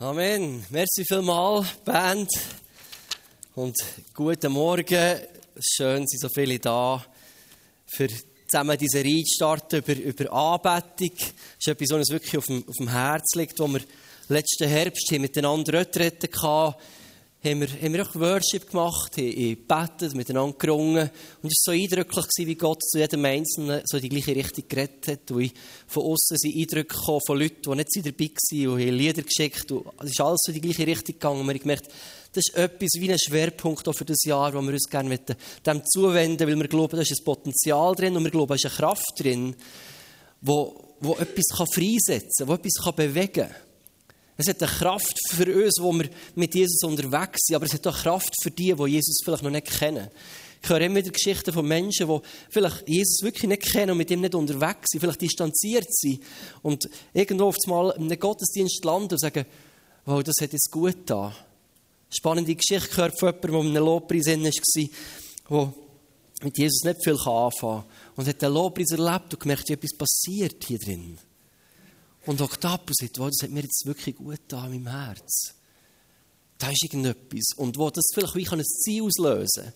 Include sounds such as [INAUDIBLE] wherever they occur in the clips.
Amen. Merci vielmal, Band. Und guten Morgen. Schön, sind so viele da, für zusammen diese Reihe zu starten über, über Anbetung. Das ist etwas, was uns wirklich auf dem, auf dem Herz liegt, wo wir letzten Herbst miteinander Retreten hatten haben wir, haben auch Worship gemacht, haben gebetet, miteinander gerungen. Und es war so eindrücklich, wie Gott zu jedem Einzelnen so die gleiche Richtung geredet hat. Und von außen sind Eindrücke gekommen von Leuten, die nicht dabei waren und haben Lieder geschickt. Und es ist alles so in die gleiche Richtung gegangen. Und wir haben gemerkt, das ist etwas wie ein Schwerpunkt auch für das Jahr, wo wir uns gerne dem zuwenden weil wir glauben, da ist ein Potenzial drin und wir glauben, da ist eine Kraft drin, wo, wo etwas freisetzen kann, wo etwas bewegen kann. Es hat eine Kraft für uns, wo wir mit Jesus unterwegs sind, aber es hat auch Kraft für die, die Jesus vielleicht noch nicht kennen. Ich höre immer wieder Geschichten von Menschen, die vielleicht Jesus wirklich nicht kennen und mit ihm nicht unterwegs sind, vielleicht distanziert sind und irgendwo auf einmal in einem Gottesdienst landen und sagen, wow, das hat jetzt gut da. Spannende Geschichte gehört von jemandem, der in einem Lobpreis war, der mit Jesus nicht viel anfangen kann. Und hat den Lobpreis erlebt und gemerkt, wie etwas passiert hier drin. Und Oktapus sagt, wow, das hat mir jetzt wirklich gut da in meinem Herz. Da ist irgendetwas. Und wo das vielleicht wie ein Ziel auslösen kann.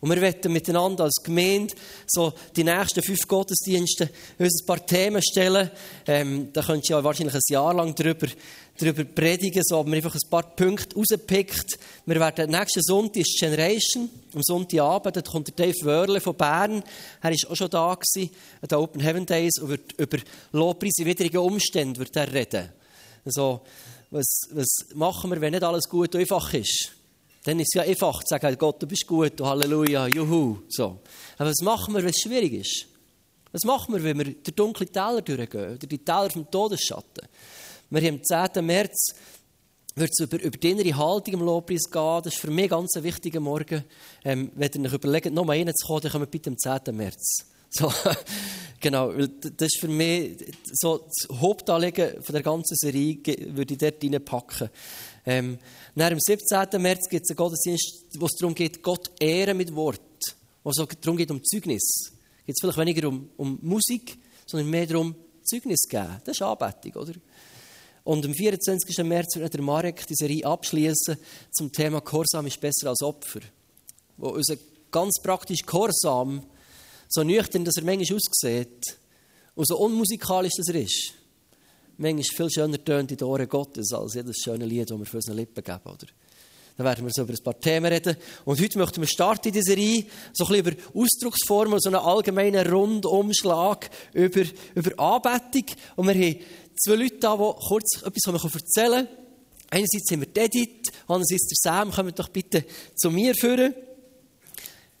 Und wir werden miteinander als Gemeinde so die nächsten fünf Gottesdienste uns ein paar Themen stellen. Ähm, da könnt ihr ja wahrscheinlich ein Jahr lang darüber, darüber predigen, so haben wir einfach ein paar Punkte rausgepickt. Wir werden nächsten Sonntag ist Generation, am Sonntagabend, da kommt der Dave Wörle von Bern. Er war auch schon da gewesen, an Open Heaven Days und wird über Lobpreis in widrigen Umständen wird er reden. Also, was, was machen wir, wenn nicht alles gut einfach ist? Dann ist es ja einfach zu sagen, Gott, du bist gut, und Halleluja, Juhu. So. Aber was machen wir, wenn es schwierig ist? Was machen wir, wenn wir durch dunkle Täler durchgehen, durch die Täler vom Todesschatten? Wir haben am 10. März wird es über, über die innere Haltung im Lobpreis gehen. Das ist für mich ganz ein wichtiger Morgen. Ähm, wenn ihr euch überlegt, noch mal reinzukommen, dann kommen wir bitte am 10. März. [LAUGHS] So, genau, das ist für mich so das Hauptanliegen von der ganzen Serie, würde ich dort reinpacken. Ähm, nach am 17. März gibt es einen Gottesdienst, wo es darum geht, Gott ehren mit Wort. Wo es darum geht, um Zeugnis. Geht es vielleicht weniger um, um Musik, sondern mehr darum, Zeugnis zu geben. Das ist Anbetung, oder? Und am 24. März wird der Marek die Serie abschließen zum Thema Gehorsam ist besser als Opfer. Wo unser ganz praktisch Gehorsam, so nüchtern, dass er manchmal aussieht, und so unmusikalisch, dass er ist, manchmal viel schöner tönt in den Ohren Gottes als jedes schöne Lied, das wir für unsere Lippen geben, oder? Dann werden wir so über ein paar Themen reden. Und heute möchten wir starten in dieser Serie, so ein bisschen über Ausdrucksformen, so einen allgemeinen Rundumschlag über, über Anbetung. Und wir haben zwei Leute da, die kurz etwas erzählen können. Einerseits haben wir Edith, andererseits der Sam. Kommt doch bitte zu mir führen.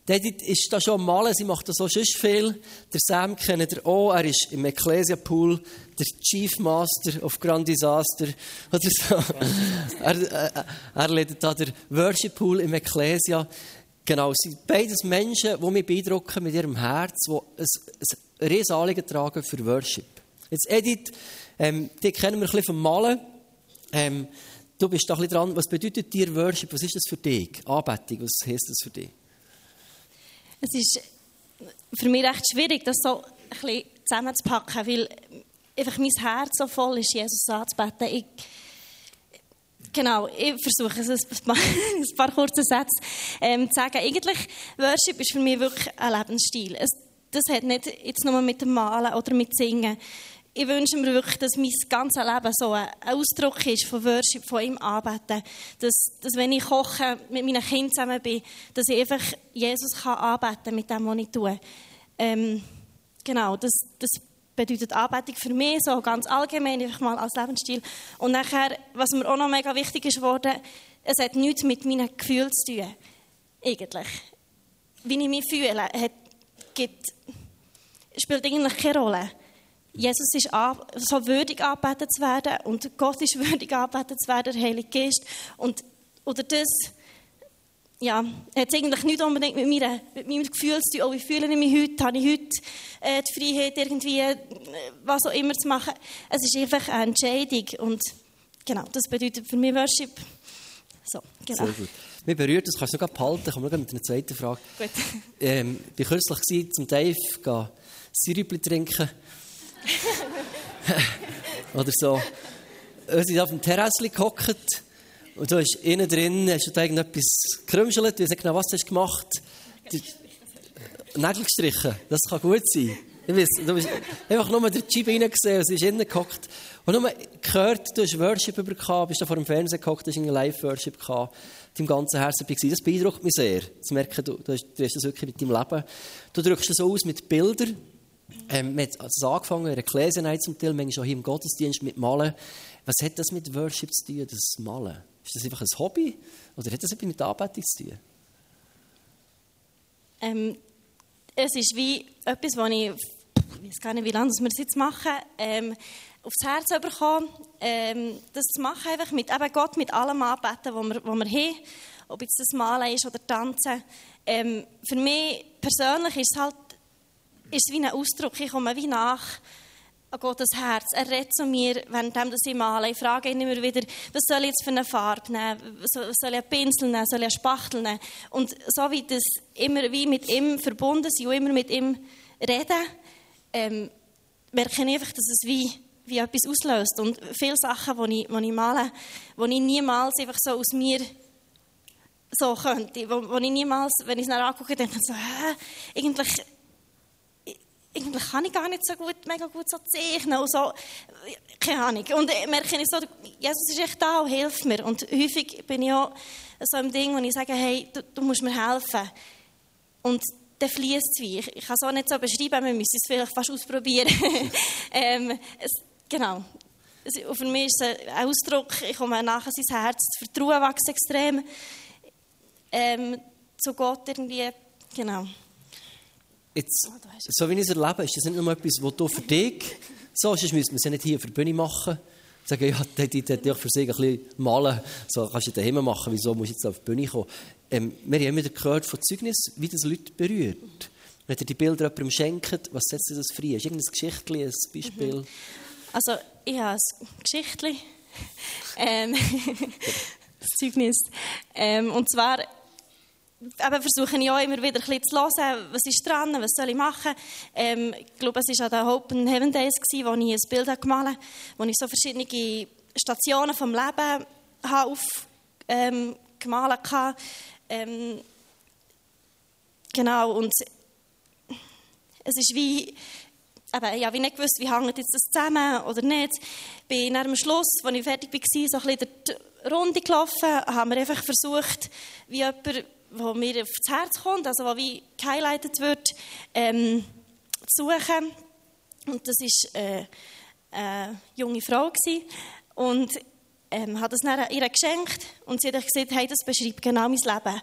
Edith ist da schon Malen, sie macht das auch schon viel. Der Sam kennt ihr auch, er ist im Ecclesia Pool der Chief Master of Grand Disaster. Oder so. er, er, er leitet da der Worship Pool im Ecclesia. Genau, es sind beides Menschen, die mich beeindrucken mit ihrem Herz, die ein, ein riesen Anliegen tragen für Worship. Jetzt Edith, ähm, die kennen wir ein bisschen vom Malen. Ähm, du bist da ein bisschen dran. Was bedeutet dir Worship? Was ist das für dich? Anbetung, was heißt das für dich? Es ist für mich recht schwierig, das so ein bisschen zusammenzupacken, weil einfach mein Herz so voll ist, Jesus anzubeten. Ich, genau, ich versuche es ein paar [LAUGHS] kurze Sätze ähm, zu sagen. Eigentlich, Worship ist für mich wirklich ein Lebensstil. Es, das hat nicht jetzt nur mit dem Malen oder mit Singen ich wünsche mir wirklich, dass mein ganzes Leben so ein Ausdruck ist von Worship, von ihm anbeten. Dass, dass wenn ich koche, mit meinen Kindern zusammen bin, dass ich einfach Jesus kann anbeten mit dem, was ich tue. Ähm, genau, das, das bedeutet Anbetung für mich so ganz allgemein, einfach mal als Lebensstil. Und nachher, was mir auch noch mega wichtig ist geworden, es hat nichts mit meinen Gefühlen zu tun. Eigentlich. Wie ich mich fühle, hat, gibt, spielt eigentlich keine Rolle. Jesus ist so würdig angebetet zu werden und Gott ist [LAUGHS] würdig angebetet zu werden, der Heilige Geist. Und oder das ja, hat eigentlich nicht unbedingt mit, mir, mit meinem Gefühl zu tun, oh, wie fühle ich mich heute, habe ich heute äh, die Freiheit, irgendwie äh, was auch immer zu machen. Es ist einfach eine Entscheidung und genau, das bedeutet für mich Worship. So, genau. Sehr gut. Mich berührt, das kannst du noch behalten, kommen wir mit einer zweiten Frage. Gut. Ähm, ich war kürzlich zum Dave, gehen Sirupli trinken [LAUGHS] Oder so. wir sind auf dem Terrasse gehockt und du hast innen drin hast du da irgendetwas gekrümschelt. Ich weiß genau, was du hast gemacht hast. Nägel gestrichen. Das kann gut sein. Ich weiß, du bist einfach nur den Chip reingesehen sie ist innen gehockt. Und nur gehört, du hast Worship bekommen, bist da vor dem Fernseher gehockt, hast einen Live-Worship gehabt, deinem ganzen Herzen war. Das beeindruckt mich sehr. Zu merken, du, du, du hast das wirklich mit deinem Leben. Du drückst das aus mit Bildern. Ähm, man hat also angefangen, in der Ecclesia zum Teil, manchmal auch hier im Gottesdienst mit Malen. Was hat das mit Worship zu tun, das Malen? Ist das einfach ein Hobby? Oder hat das etwas mit Anbetung zu tun? Ähm, es ist wie etwas, was ich, ich weiß gar nicht, wie lange wir das jetzt machen, ähm, aufs Herz bekommen, ähm, das zu machen, einfach mit eben Gott, mit allem anbeten, was wir, was wir haben, ob jetzt das Malen ist oder Tanzen. Ähm, für mich persönlich ist es halt ist wie ein Ausdruck, ich komme wie nach an Gottes Herz. Er redet zu mir, während ich male. Ich frage ihn immer wieder, was soll ich jetzt für eine Farbe nehmen? Was soll ich einen Pinsel nehmen? Soll ich einen Spachtel nehmen? Und so wie das immer wie mit ihm verbunden sind und immer mit ihm reden, ähm, merke ich einfach, dass es wie, wie etwas auslöst. Und viele Sachen, die ich, die ich male, die ich niemals einfach so aus mir so könnte, wo, wo ich niemals, wenn ich es dann angucke, denke so, hä, eigentlich eigentlich kann ich gar nicht so gut, mega gut so zeichnen und so, keine Ahnung. Und merke ich so, Jesus ist echt da und hilft mir. Und häufig bin ich auch so im Ding, wo ich sage, hey, du, du musst mir helfen. Und dann fließt es wie. Ich, ich kann es auch nicht so beschreiben, wir müssen es vielleicht fast ausprobieren. [LAUGHS] ähm, es, genau. Und für mich ist es ein Ausdruck, ich komme nachher sein Herz, das Vertrauen wächst extrem ähm, zu Gott irgendwie, genau. Jetzt, so wie ich es erlebe, ist das nicht nur etwas, was du für dich so sonst müssen wir es ja nicht hier auf der Bühne machen. Sagen, ja, die hätte ich für sich ein bisschen malen. So kannst du daheim machen, wieso musst du jetzt auf die Bühne kommen? Ähm, wir haben immer gehört von Zeugnis, wie das Leute berührt. Wenn ihr die Bilder jemandem schenkt, was setzt ihr das frei? Ist irgendein Geschichtchen, ein Beispiel? Mhm. Also, ich habe ein Geschichtchen. [LAUGHS] ähm, [LAUGHS] das Zeugnis. Ähm, und zwar eben versuche ich auch immer wieder ein bisschen zu hören, was ist dran, was soll ich machen. Ähm, ich glaube, es war an den Hope and Heaven Days, wo ich ein Bild gemalt habe, wo ich so verschiedene Stationen vom Leben aufgemalt ähm, habe. Ähm, genau, und es ist wie, eben, ja, wie nicht gewusst, wie hängt das zusammen oder nicht. Bin dann am Schluss, als ich fertig war, so ein bisschen die Runde gelaufen, haben wir einfach versucht, wie jemand wo mir aufs Herz kommt, also wo wie gehighlightet wird, ähm, suchen. Und das war äh, eine junge Frau gewesen. und ähm, hat es ihr geschenkt und sie hat gesagt, hey, das beschreibt genau mein Leben.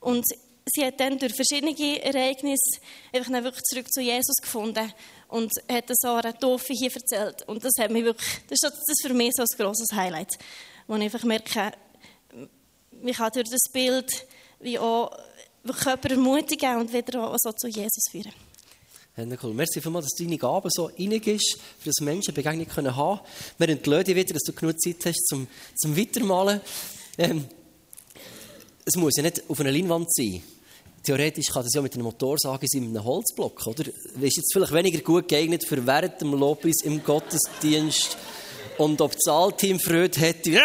Und sie hat dann durch verschiedene Ereignisse einfach dann wirklich zurück zu Jesus gefunden und hat das auch einer Taufe hier erzählt. Und das hat mich wirklich, das ist das für mich so ein grosses Highlight, wo ich einfach merke, ich kann durch das Bild wie auch Körper ermutigen und wieder auch so zu Jesus führen. Ja, cool. Merci vielmals, dass deine Gaben so reingehst, für das Menschen Begegnung können haben. Wir entlösen dich wieder, dass du genug Zeit hast zum, zum Weitermalen. Ähm, es muss ja nicht auf einer Leinwand sein. Theoretisch kann das ja mit einem Motorsage sein, mit einem Holzblock, oder? Ist jetzt vielleicht weniger gut geeignet für während dem Lobis im Gottesdienst und ob das Allteam Freude hätte. [LAUGHS]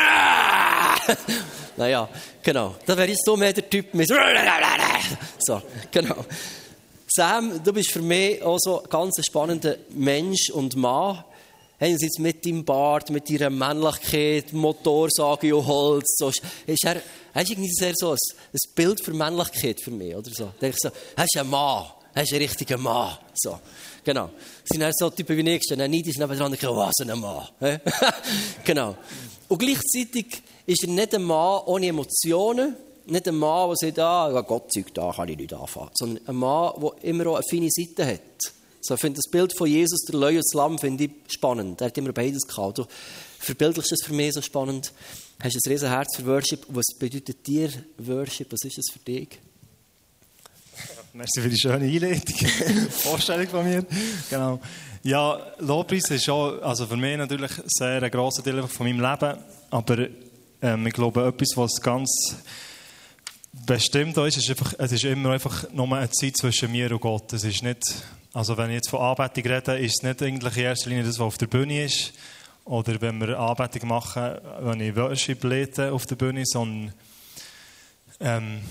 Naja, genau. Da wäre jetzt so mehr der Typ mit [LAUGHS] so, genau. Sam, du bist für mich auch so ein ganz spannender Mensch und Mann. Einerseits mit deinem Bart, mit deiner Männlichkeit, Motorsage und Holz. So, ist er, er ist irgendwie sehr so ein, ein Bild für Männlichkeit für mich, oder so. Da ich so, er ist ein Mann. Er ist ein richtiger Mann. So, genau. Das sind so Typen wie ich, die neidisch denken, was oh, ein Mann. [LAUGHS] genau. Und gleichzeitig ist er nicht ein Mann ohne Emotionen, nicht ein Mann, der sagt, ah, Gott zeigt, da kann ich nicht anfangen, sondern ein Mann, der immer auch eine feine Seite hat. So, ich finde das Bild von Jesus, der Löwe und Lamm, finde ich spannend. Er hat immer beides gehabt. Du verbildlichst das für mich so spannend. Hast ein riesen Herz für Worship. Was bedeutet dir Worship? Was ist das für dich? Merci für die schöne Einleitung. [LAUGHS] Vorstellung von mir. Genau. Ja, Lobpreis ist auch, also für mich natürlich sehr ein grosser Teil von meinem Leben. Aber ähm, ich glaube, etwas, was ganz bestimmt ist, ist einfach, es ist immer einfach nur eine Zeit zwischen mir und Gott. Es ist nicht, also wenn ich jetzt von Anbetung rede, ist es nicht eigentlich in erster Linie das, was auf der Bühne ist oder wenn wir Anbetung machen, wenn ich Worship lese auf der Bühne, sondern ähm,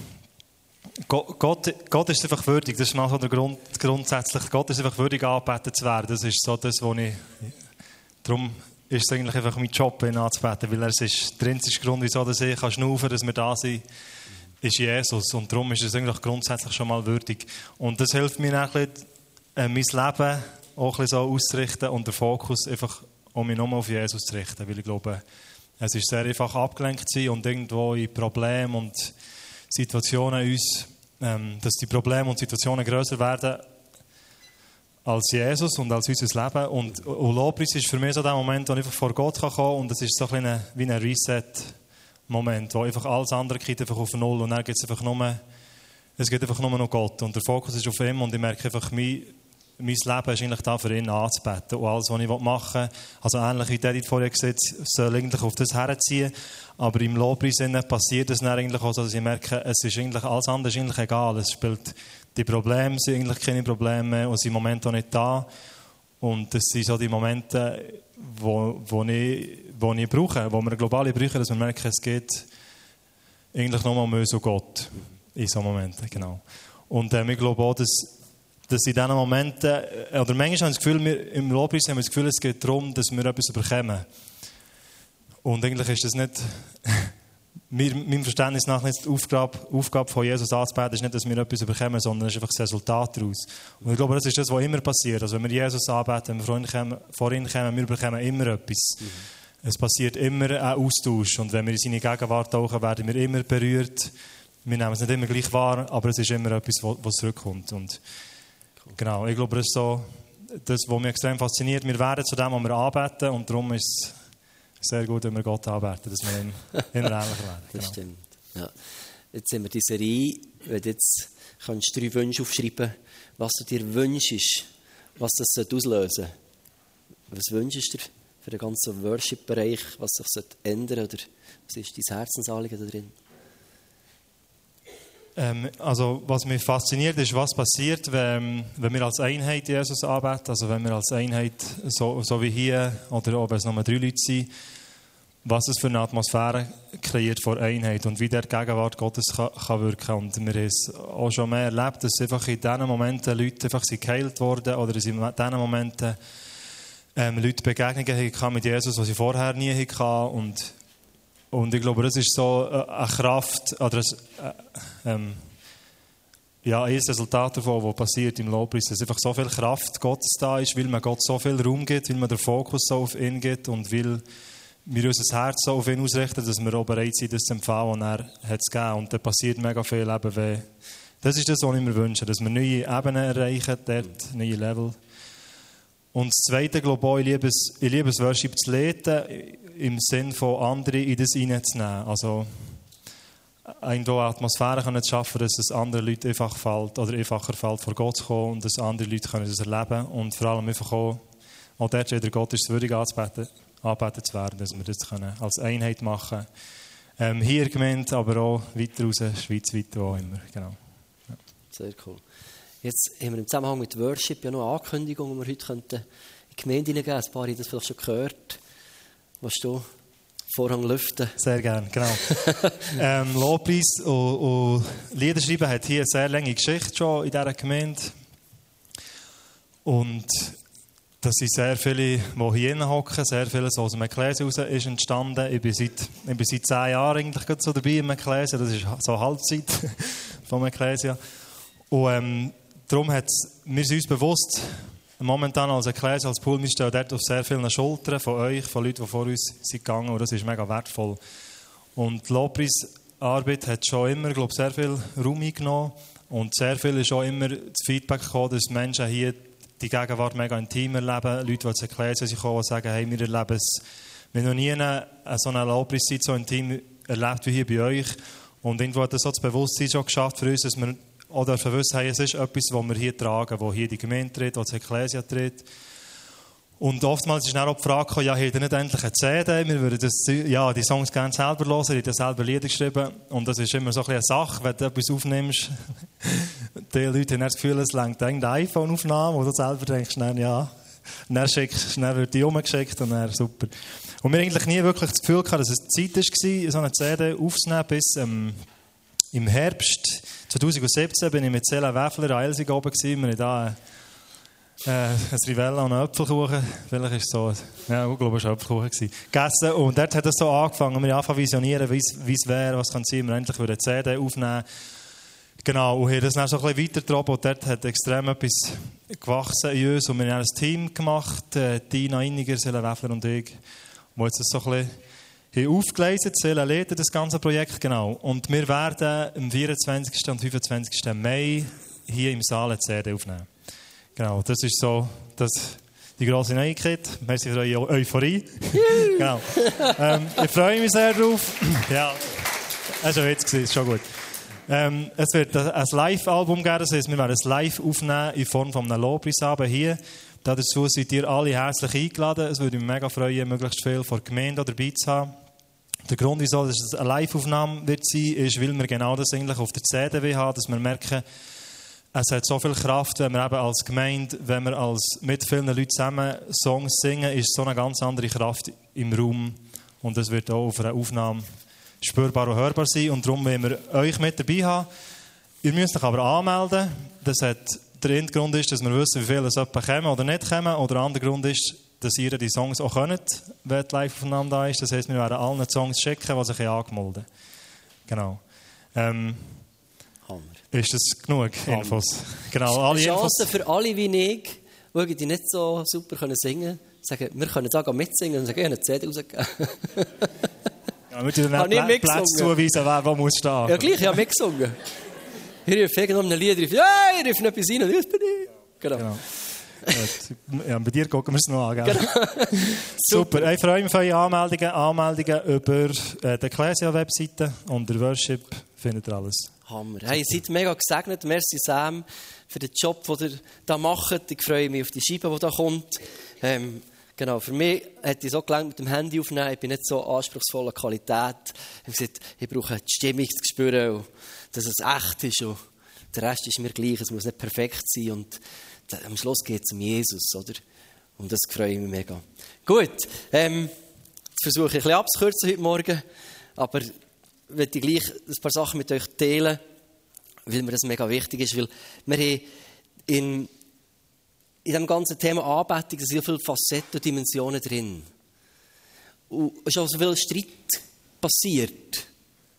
Gott, Gott, ist einfach würdig, das ist der Grund, grundsätzlich, Gott ist einfach würdig angebetet zu werden, das ist so das, was ich, darum ist es eigentlich einfach mein Job, ihn anzubeten, weil er ist der einzige Grund, wieso dass ich kann schnaufen dass wir da sind, ist Jesus. Und darum ist es eigentlich grundsätzlich schon mal würdig. Und das hilft mir ein bisschen, äh, mein Leben auch ein so auszurichten und den Fokus einfach um mich nochmal auf Jesus zu richten, weil ich glaube, es ist sehr einfach abgelenkt zu sein und irgendwo in Problemen und Situationen uns, ähm, dass die Probleme und Situationen größer werden als Jesus und als unser Leben. Und, und Lobpreis ist für mich so der Moment, wo ich einfach vor Gott kommen kann und es ist so ein wie ein Reset-Moment, wo einfach alles andere geht einfach auf Null und dann geht es einfach nur, es geht einfach nur noch Gott und der Fokus ist auf ihm und ich merke einfach, mein, mein Leben ist eigentlich da für ihn anzubeten. Und alles, was ich machen will, also ähnlich wie David vorher gesagt soll eigentlich auf das herziehen. Aber im Lobpreis passiert es dann eigentlich auch so, dass ich merke, es ist eigentlich, alles andere ist eigentlich egal. Es spielt, die Probleme sind eigentlich keine Probleme und sind im Moment auch nicht da. Und das sind so die Momente, wo, wo, ich, wo ich brauche, wo wir global brauchen, dass wir merken, es geht eigentlich nochmal um uns und Gott in so Momenten, genau. Und äh, ich glaube auch, dass dass in diesen Momenten, äh, oder manchmal habe ich das Gefühl, wir, im Lobpreis haben wir das Gefühl, es geht darum, dass wir etwas bekommen. Und eigentlich ist das nicht, [LAUGHS] mir, meinem Verständnis nach nicht die Aufgabe, Aufgabe von Jesus anzubeten, ist nicht, dass wir etwas bekommen, sondern es ist einfach das Resultat daraus. Und ich glaube, das ist das, was immer passiert. Also wenn wir Jesus anbeten, wenn wir vor ihn kommen, vor ihn kommen wir bekommen immer etwas. Mhm. Es passiert immer ein Austausch. Und wenn wir in seine Gegenwart tauchen, werden wir immer berührt. Wir nehmen es nicht immer gleich wahr, aber es ist immer etwas, was zurückkommt. Und Genau, ich glaube, das ist so das, was mich extrem fasziniert. Wir werden zu dem, was wir anbeten und darum ist es sehr gut, wenn wir Gott anbeten, dass wir ihm [LAUGHS] immer ähnlicher werden. Genau. Das stimmt. Ja. Jetzt sind wir die Serie, wenn du jetzt kannst drei Wünsche aufschreiben was du dir wünschst, was das auslösen sollte. Was wünschst du dir für den ganzen Worship-Bereich, was sich ändern sollte? Oder was ist dein Herzensanliegen da drin? Ähm, also, was mich fasziniert, ist, was passiert, wenn, wenn wir als Einheit Jesus anbeten. Also, wenn wir als Einheit, so, so wie hier, oder wenn es nur drei Leute sind, was es für eine Atmosphäre kreiert vor Einheit und wie der Gegenwart Gottes kann, wirken. Und wir haben es auch schon mehr erlebt, dass einfach in diesen Momenten Leute einfach geheilt wurden oder in diesen Momenten ähm, Leute Begegnungen mit Jesus, die sie vorher nie hatten. Und und ich glaube, das ist so äh, eine Kraft, oder ein, äh, ähm, ja, ein Resultat davon, was passiert im Lobpreis, dass einfach so viel Kraft Gottes da ist, weil man Gott so viel Raum gibt, weil man den Fokus so auf ihn gibt und weil wir unser Herz so auf ihn ausrichten, dass wir auch bereit sind, das zu empfangen, was er hat zu geben. Und da passiert mega viel eben, das ist das, was ich mir wünsche, dass wir neue Ebenen erreichen, dort neue Level. Und das Zweite, glaube ich, ich liebe es, ich Worship zu leiten, im Sinn von anderen in das hineinzunehmen. Also, eine Atmosphäre können zu schaffen, dass es anderen Leuten einfach fällt, oder einfacher fällt, vor Gott zu kommen und dass andere Leute können das erleben und vor allem einfach auch, auch dort wieder Gott ist würdig anzubeten, anbeten zu werden, dass wir das können als Einheit machen ähm, Hier gemeint, aber auch weiter raus, schweizweit, wo auch immer. Genau. Ja. Sehr cool. Jetzt haben wir im Zusammenhang mit Worship ja noch eine Ankündigung, die wir heute könnten in die Gemeinde hineingeben Ein paar haben das vielleicht schon gehört. Willst du Vorhang lüften? Sehr gerne, genau. [LAUGHS] ähm, Lobpreis und, und Liederschreiben hat hier eine sehr lange Geschichte schon in dieser Gemeinde. Und das sind sehr viele, die hier hocken, sehr viele so aus dem Ekklesia raus ist entstanden. Ich bin seit, ich bin seit zehn Jahren eigentlich so dabei im Ekklesia, das ist so Halbzeit [LAUGHS] vom Ekklesia. Und ähm, darum hat wir sind uns bewusst, momentan als Ekklesia, als Pool, wir stehen dort auf sehr vielen Schultern von euch, von Leuten, die vor uns sind gegangen und das ist mega wertvoll. Und die Lobpreisarbeit hat schon immer, glaube ich, sehr viel Raum eingenommen und sehr viel ist auch immer das Feedback gekommen, dass Menschen hier die Gegenwart mega intim erleben, Leute, die zur Ekklesia sind gekommen, sagen, hey, wir erleben es, wir haben noch nie eine, so eine Lobpreiszeit so intim erlebt wie hier bei euch. Und irgendwo hat das so das Bewusstsein schon geschafft für uns, dass wir oder dürfen wissen, hey, es ist etwas, was wir hier tragen, wo hier die Gemeinde tritt, wo die Ekklesia tritt. Und oftmals ist dann auch die Frage gekommen, ja, habt ihr nicht endlich eine CD? Wir würden das, ja, die Songs gerne selber hören, ich habe selber Lieder geschrieben. Und das ist immer so ein eine Sache, wenn du etwas aufnimmst. [LAUGHS] die Leute haben das Gefühl, es längt eine iPhone-Aufnahme, wo du selber denkst, nein, ja, dann, schickst, dann wird die umgeschickt und dann super. Und wir eigentlich nie wirklich das Gefühl gehabt, dass es Zeit war, so eine CD aufzunehmen, bis ähm, im Herbst 2017 bin ich mit Cela Wäffler an Elsig oben gewesen. Wir haben da äh, ein Rivella und einen Apfelkuchen, vielleicht ist es so, ja, ich glaube, es war Apfelkuchen, gegessen. Und dort hat es so angefangen, wir haben angefangen visionieren, wie es wäre, was kann sein, wir endlich eine CD aufnehmen. Genau, und haben das dann so ein bisschen weitergetragen. Und dort hat extrem etwas gewachsen in uns. Und wir haben ein Team gemacht, äh, Dina Inniger, Cela Wäffler und ich, wo jetzt das so ein bisschen aufgeleistet, Cela leitet das ganze Projekt, genau. Und wir werden am 24. und 25. Mai hier im Saal eine CD aufnehmen. Genau, das ist so das, die grosse Neuigkeit. Merci für eure Euphorie. [LAUGHS] genau. Ähm, ich freue mich sehr drauf. [CLEARS THROAT] ja, das war jetzt, ist schon gut. Ähm, es wird ein Live-Album geben, das heißt, wir werden es live aufnehmen in Form von einem Lobpreisabend hier. Dazu seid ihr alle herzlich eingeladen. Es würde mich mega freuen, möglichst viel von der Gemeinde dabei zu haben. Der Grund, wieso es eine Live-Aufnahme wird sein, ist, weil wir genau das eigentlich auf der CD haben, dass wir merken, es hat so viel Kraft, wenn wir eben als Gemeinde, wenn wir als mit vielen Leuten zusammen Songs singen, ist so eine ganz andere Kraft im Raum. Und das wird auch auf einer Aufnahme spürbar und hörbar sein. Und darum wollen wir euch mit dabei haben. Ihr müsst euch aber anmelden. Das hat, der Hintergrund ist, dass wir wissen, wie viele es kommen oder nicht kommen. Oder der andere Grund ist, dass ihr die Songs auch könnt, wenn die live aufeinander da ist. Das heisst, wir werden allen Songs schicken, die sich angemeldet haben. Genau. Ähm, Hammer. Ist das genug Hammer. Infos? Genau, alle Chance Infos. für alle wie ich, die nicht so super können singen können, sagen, wir können da mitsingen und sagen, ich habe eine CD rausgegeben. [LAUGHS] ja, wir müssen dann Pl Platz zuweisen, wer wo muss stehen. Ja, gleich, ich habe mitgesungen. Ich rufe irgendwann ein Lied, rufe, ja, ich rufe etwas rein und das bin ich. Genau. genau. Ja, bei dir gucken wir es noch an. Genau. [LAUGHS] Super. Ich freue mich auf eure Anmeldungen. Anmeldungen über äh, die Ecclesia-Webseite und der Worship findet ihr alles. Hammer. Hey, ihr seid mega gesegnet. Merci Sam für den Job, den ihr da macht. Ich freue mich auf die Scheibe, die da kommt. Ähm, genau, für mich hat es so gelangt mit dem Handy aufnehmen. Ich bin nicht so anspruchsvoller Qualität. Ich habe gesagt, ich brauche die Stimmung zu spüren, dass es echt ist. Und der Rest ist mir gleich. Es muss nicht perfekt sein. Und am Schluss geht es um Jesus, oder? Und das freue ich mich mega. Gut, ähm, versuche ich ein bisschen abzukürzen heute Morgen, aber ich möchte gleich ein paar Sachen mit euch teilen, weil mir das mega wichtig ist, weil wir haben in, in diesem ganzen Thema Anbetung so viele Facetten und Dimensionen drin. Und es ist auch so viel Streit passiert.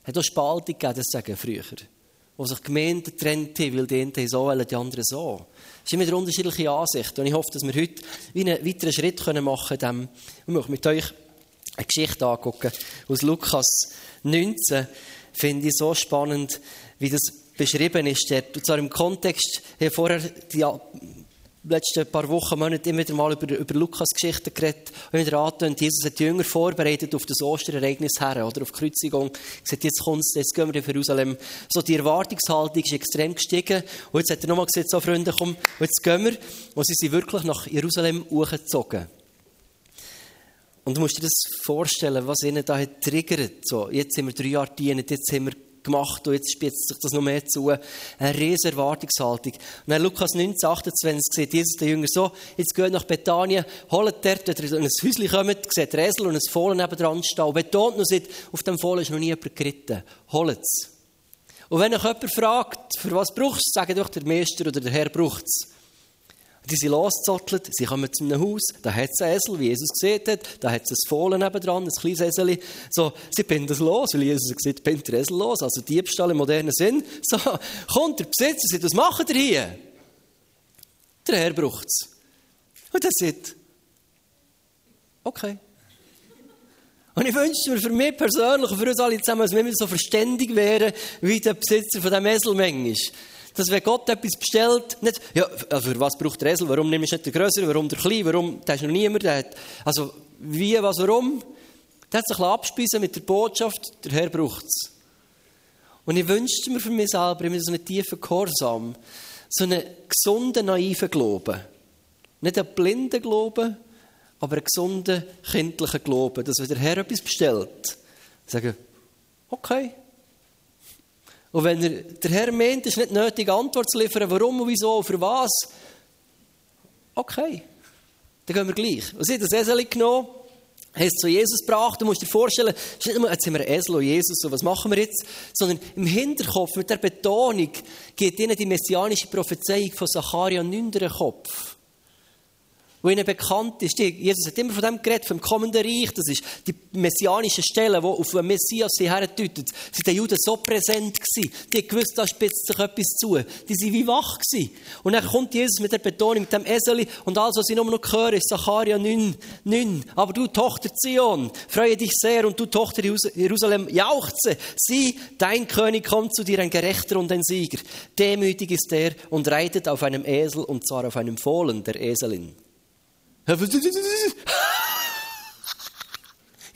Es hat auch Spaltung gegeben, das sagen früher wo sich Gemeinden getrennt haben, weil die einen so wollen, die anderen so. Es immer eine unterschiedliche Ansicht. Und ich hoffe, dass wir heute einen weiteren Schritt machen können. Ich möchte mit euch eine Geschichte angucken aus Lukas 19. Finde ich so spannend, wie das beschrieben ist. Und zwar im Kontext, habe vorher die letzten paar Wochen, Monate immer wieder mal über, über Lukas-Geschichten geredet und wieder angetönt, Jesus hat die Jünger vorbereitet auf das Osterereignis her oder auf die Kreuzigung. gesagt, jetzt kommt's, jetzt gehen wir in Jerusalem. So die Erwartungshaltung ist extrem gestiegen und jetzt hat er nochmal gesagt, so Freunde, komm, jetzt gehen wir. Und sie sind wirklich nach Jerusalem hochgezogen. Und du musst dir das vorstellen, was ihnen da hat triggert. So, jetzt sind wir drei Jahre dienen, jetzt sind wir gemacht und jetzt spitzt sich das noch mehr zu. Eine riesige Erwartungshaltung. Und dann Lukas 19, 28 sieht Jesus den Jünger so, jetzt geht nach Bethanien, holt dort, wenn ihr in ein Häuschen kommt, sieht ein Esel und ein Fohlen nebendran stehen und betont noch, sagt, auf dem Fohlen ist noch nie jemand geritten. Holt es. Und wenn euch jemand fragt, für was brauchst du, sagt doch der Meister oder der Herr braucht es. Die sind losgezottelt, sie kommen zu einem Haus, da hat es einen Esel, wie Jesus gesehen hat, da hat es ein Fohlen nebendran, ein kleines Esel. So, sie binden es los, weil Jesus gesagt bindet der Esel los, also Diebstahl im modernen Sinn. [LAUGHS] So, kommt der Besitzer, sagt, was macht ihr hier? Der Herr braucht es. Und er sagt, okay. Und ich wünsche mir für mich persönlich und für uns alle zusammen, dass wir so verständig wären, wie der Besitzer von diesem Esel manchmal dass wenn Gott etwas bestellt, nicht, ja, für was braucht der Esel, warum nimmst du nicht den Größeren, warum der Kleinen, warum, da ist noch niemand, der also, wie, was, warum? Der hat sich abspeisen mit der Botschaft, der Herr braucht es. Und ich wünschte mir für mich selber immer so einen tiefen Gehorsam, so einen gesunden, naiven Glauben. Nicht einen blinden Glauben, aber einen gesunden, kindlichen Glauben, dass wenn der Herr etwas bestellt, sagen, okay, und wenn er, der Herr meint, es ist nicht nötig, Antwort zu liefern, warum und wieso, für was, okay. Dann gehen wir gleich. Und sie hat das Esel genommen, hat es zu Jesus gebracht. Du musst dir vorstellen, es ist nicht nur, jetzt sind wir Esel und Jesus, so, was machen wir jetzt? Sondern im Hinterkopf, mit der Betonung, geht ihnen die messianische Prophezeiung von Zacharia 9 in den Kopf wo ihnen bekannt ist. Jesus hat immer von dem geredet, vom kommenden Reich. Das ist die messianische Stelle, die auf den Messias sie herdeutet. Sie den Juden so präsent gewesen. Die gewusst, da spitzt sich etwas zu. Die waren wie wach gewesen. Und dann kommt Jesus mit der Betonung, mit dem Eseli. Und alles, was sie nur noch hören, ist Zacharia 9, 9. Aber du, Tochter Zion, freue dich sehr. Und du, Tochter Jerusalem, jauchze. Sieh, dein König kommt zu dir, ein Gerechter und ein Sieger. Demütig ist er und reitet auf einem Esel, und zwar auf einem Fohlen der Eselin.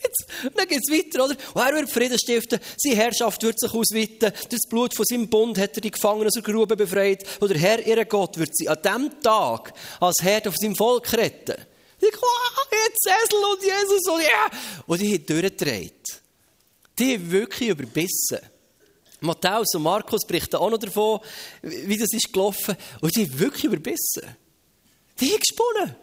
Jetzt, dann geht es weiter, oder? Und er wird Frieden stiften, seine Herrschaft wird sich ausweiten, das Blut von seinem Bund hat er die Gefangenen aus der Grube befreit, und der Herr, ihr Gott, wird sie an diesem Tag als Herr auf seinem Volk retten. Die oh, jetzt Esel und Jesus und ja! Und die haben durchgedreht. Die haben wirklich überbissen. Matthäus und Markus berichten auch noch davon, wie das ist gelaufen. Und die haben wirklich überbissen. Die haben gesponnen.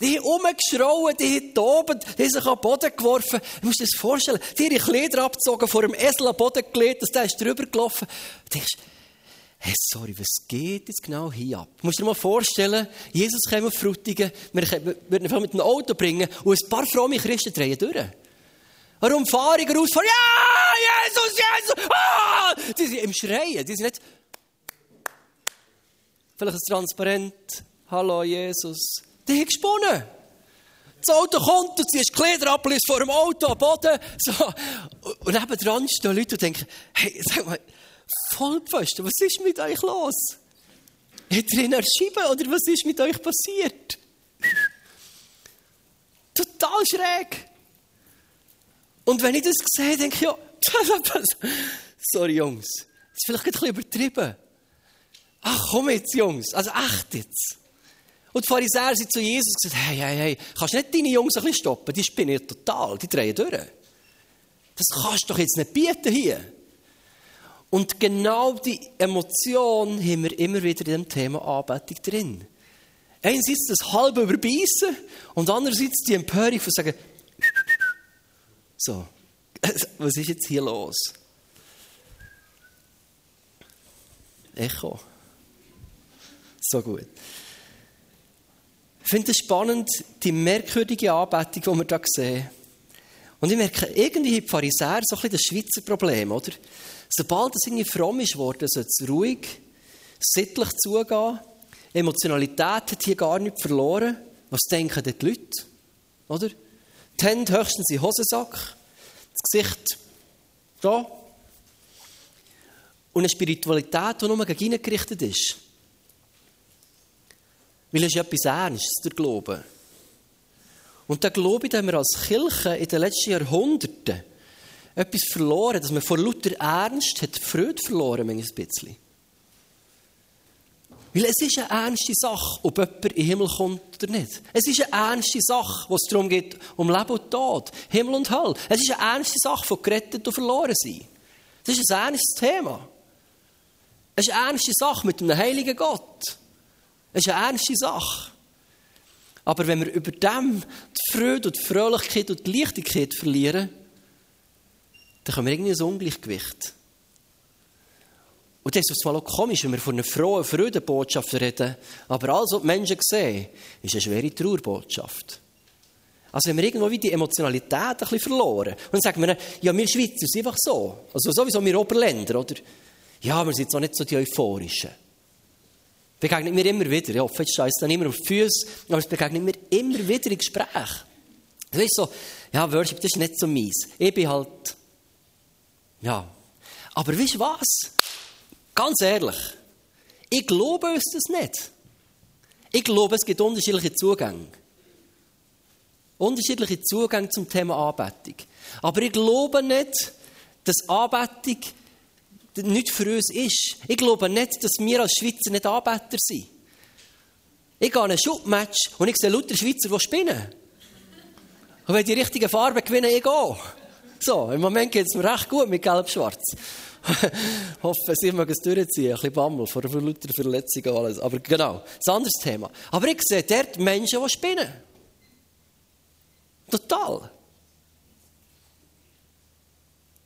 Die haben rumgeschrauen, die haben toben, die haben sich an den Boden geworfen. Du musst dir das vorstellen. Die haben ihre Kleider abgezogen, vor dem Esel den Boden gelegt, dass der ist drüber gelaufen. Du denkst, hey, sorry, was geht jetzt genau hier ab? Du musst dir mal vorstellen, Jesus käme auf Frutigen, wir würden ihn mit einem Auto bringen und ein paar fromme Christen drehen durch. Warum fahre ich raus? Ja, Jesus, Jesus! Ah! Die sind im Schreien, die sind nicht... Vielleicht ein Transparent. Hallo, Jesus. Die haben gesponnen. Das Auto kommt, du ziehst Kleider ab, vor dem Auto am Boden. So. Und nebendran stehen Leute und denken, hey, sag mal, Vollpfosten, was ist mit euch los? Hat ihr ihn erschieben oder was ist mit euch passiert? [LAUGHS] Total schräg. Und wenn ich das sehe, denke ich, ja, [LAUGHS] sorry Jungs, das ist vielleicht ein bisschen übertrieben. Ach komm jetzt Jungs, also echt jetzt. Und die Pharisäer sind zu Jesus und gesagt, hey, hey, hey, kannst du nicht deine Jungs ein bisschen stoppen? Die spinnen total, die drehen durch. Das kannst du doch jetzt nicht bieten hier. Und genau die Emotion haben wir immer wieder in dem Thema Anbetung drin. Einerseits das halbe Überbeissen und andererseits die Empörung von sagen, [LAUGHS] so, [LAUGHS] was ist jetzt hier los? Echo. So gut. Ich finde es spannend, die merkwürdige Anbetung, die wir hier sehen. Und ich merke, irgendwie haben die Pharisäer so ein bisschen das Schweizer Problem, oder? Sobald es irgendwie fromm ist worden, sollte es ruhig, sittlich zugehen. Emotionalität hat hier gar nicht verloren. Was denken die Leute? Oder? Die Hände höchstens in Hosensack, das Gesicht da. Und eine Spiritualität, die nur gegen ihn gerichtet ist. Weil es ist etwas Ernstes, der Glaube. Und der Glaube, den wir als Kirche in den letzten Jahrhunderten etwas verloren, dass man vor lauter Ernst hat Freude verloren, ein bisschen. Weil es ist eine ernste Sache, ob jemand in den Himmel kommt oder nicht. Es ist eine ernste Sache, wo es darum geht, um Leben und Tod, Himmel und Hölle. Es ist eine ernste Sache von gerettet und verloren sein. Das ist ein ernstes Thema. Es ist eine ernste Sache mit einem heiligen Gott. Das ist eine ernste Sache. Aber wenn wir über dem die Freude und die Fröhlichkeit und die Leichtigkeit verlieren, dann haben wir irgendwie ein Ungleichgewicht. Und das ist zwar auch komisch, wenn wir von einer frohen Freudenbotschaft reden, aber alles, was die Menschen sehen, ist eine schwere Trauerbotschaft. Also wenn wir irgendwo die Emotionalität ein bisschen verloren. Und dann sagen wir, ja, wir Schweizer sind einfach so. Also sowieso wir Oberländer, oder? Ja, wir sind auch nicht so die Euphorischen. Begegnet mir immer wieder. Ja, jetzt scheiße dann immer auf die Füße, aber es begegnet mir immer wieder in Gesprächen. Du weißt so, ja, Worship, das ist nicht so mies. Ich bin halt, ja. Aber weißt du was? Ganz ehrlich, ich glaube es das nicht. Ich glaube, es gibt unterschiedliche Zugänge. Unterschiedliche Zugänge zum Thema Anbetung. Aber ich glaube nicht, dass Anbetung nicht für uns ist. Ich glaube nicht, dass wir als Schweizer nicht Anbeter sind. Ich gehe an ein Schubmatch und ich sehe lauter Schweizer, die spinnen. Und wenn die richtigen Farben gewinnen, ich gehe. So, im Moment geht es mir recht gut mit Gelb-Schwarz. [LAUGHS] hoffe, sie mögen es durchziehen. Ein bisschen Bammel vor lauter Verletzungen und alles. Aber genau, das ein anderes Thema. Aber ich sehe dort Menschen, die spinnen. Total.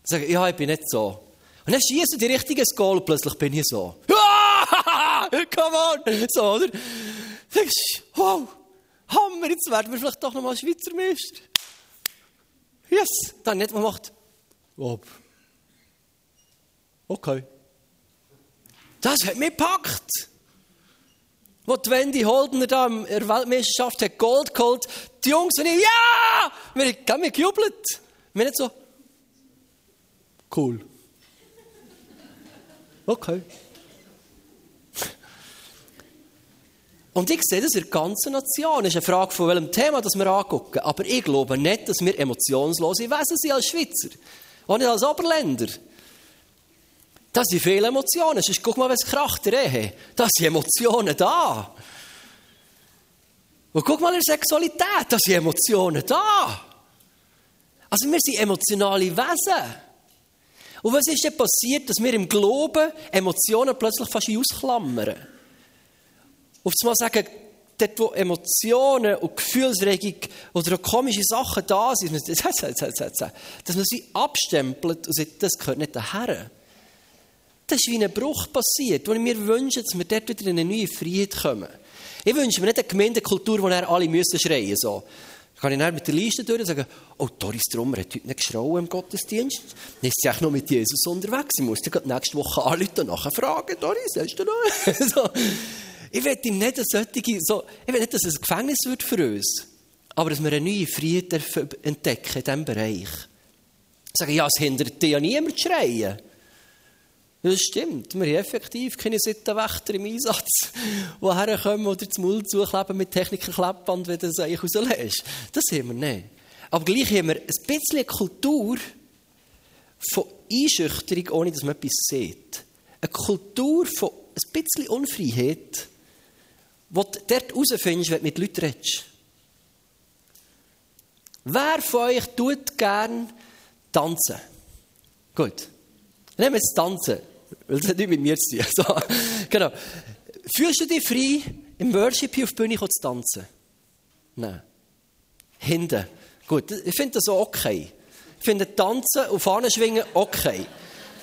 Sagen, ja, ich bin nicht so. Und dann schießen die richtiges Goal und plötzlich bin ich so. [LAUGHS] Come on! So, oder? Denkst, wow, Hammer, jetzt werden wir vielleicht doch nochmal Schweizer Meister. Yes! Dann nicht, man macht, oh. okay. Das hat mich gepackt. Wo die Wendy Holdener da in der Weltmeisterschaft hat Gold geholt, die Jungs und ich, ja! Wir haben gejubelt. Wir nicht so, cool. Okay. Und ich sehe das in der ganzen Nation. Es ist eine Frage, von welchem Thema das wir angucken. Aber ich glaube nicht, dass wir emotionslose Wesen sind als Schweizer. Auch nicht als Oberländer. Da sind viele Emotionen. Sonst guck mal, was kracht der Ehe. Da sind Emotionen da. Und guck mal in der Sexualität. Da sind Emotionen da. Also wir sind emotionale Wesen. Und was ist denn passiert, dass wir im Glauben Emotionen plötzlich fast ausklammern? Auf einmal sagen, dort wo Emotionen und Gefühlsregung oder komische Sachen da sind, [LAUGHS] dass man sie abstempelt und sagt, das gehört nicht daher. Das ist wie ein Bruch passiert, wo ich mir wünsche, dass wir dort wieder in eine neue Freiheit kommen. Ich wünsche mir nicht eine Gemeindekultur, wo alle schreien müssen. Kann ich dann mit der Liste durch und sagen, oh, Doris Trummer hat heute nicht geschrauen im Gottesdienst. Dann ist sie auch noch mit Jesus unterwegs. Sie muss dann nächste Woche anrufen und nachher fragen, Doris, hast du noch? [LAUGHS] so. Ich will nicht, dass solche, so, ich will nicht, dass es ein Gefängnis wird für uns. Aber dass wir eine neue Freiheit entdecken in diesem Bereich. Sagen, ja, es hindert dich ja niemand zu schreien. Das stimmt. Wir haben effektiv keine Sittenwächter im Einsatz, [LAUGHS] die herkommen oder das Mund zukleben mit Technikerkleppband, wenn du das eigentlich rauslässt. Das haben wir nicht. Aber gleich haben wir ein bisschen Kultur von Einschüchterung, ohne dass man etwas sieht. Eine Kultur von ein bisschen Unfreiheit, wo du dort herausfindest, wenn du mit Leuten redest. Wer von euch tut gern tanzen? Gut. Nehmen wir jetzt tanzen, weil das hat nicht mit mir zu tun. [LAUGHS] So, genau. Fühlst du dich frei, im Worship hier auf die Bühne zu tanzen? Nein. Hinten. Gut, ich finde das okay. Ich finde Tanzen und Fahnen schwingen okay.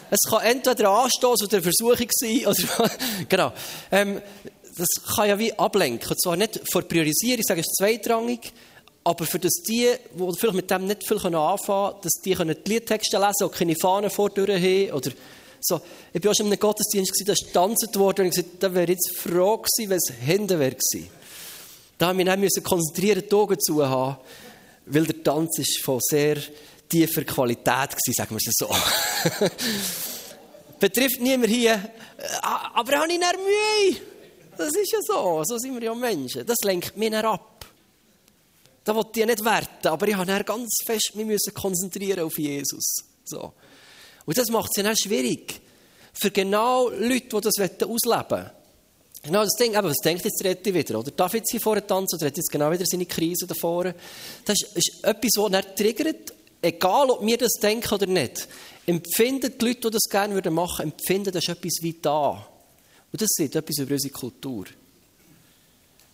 Es kann entweder ein Anstoß oder eine Versuchung sein. [LAUGHS] Oder, genau. Ähm, das kann ja wie ablenken. Und zwar nicht vor Priorisierung, ich sage, es zweitrangig, aber für das die, die vielleicht mit dem nicht viel anfangen können, dass die die Liedtexte lesen können und keine Fahnen vordurch haben. Oder so. Ich war schon in einem Gottesdienst, da ist getanzt worden und ich gesagt, da wäre jetzt froh gewesen, wenn es Hände wäre gewesen. Da musste ich mich konzentrieren, die Augen zu haben, weil der Tanz ist von sehr tiefer Qualität gewesen, sagen wir es so. [LAUGHS] Betrifft niemand hier, äh, aber habe ich nicht Mühe. Das ist ja so. So sind wir ja Menschen. Das lenkt mich nicht ab. Da wollte ich nicht werten, aber ich habe ganz fest konzentrieren auf Jesus. So. Und das macht es ja dann schwierig. Für genau Leute, die das ausleben wollen. Genau das Ding, aber was denkt jetzt Retti wieder? Oder darf jetzt hier vorne tanzen oder hat jetzt genau wieder seine Krise da vorne? Das ist, ist etwas, das er triggert, egal ob wir das denken oder nicht. Empfinden die Leute, die das gerne machen würden, empfinden, das ist etwas wie da. Und das sagt etwas über unsere Kultur.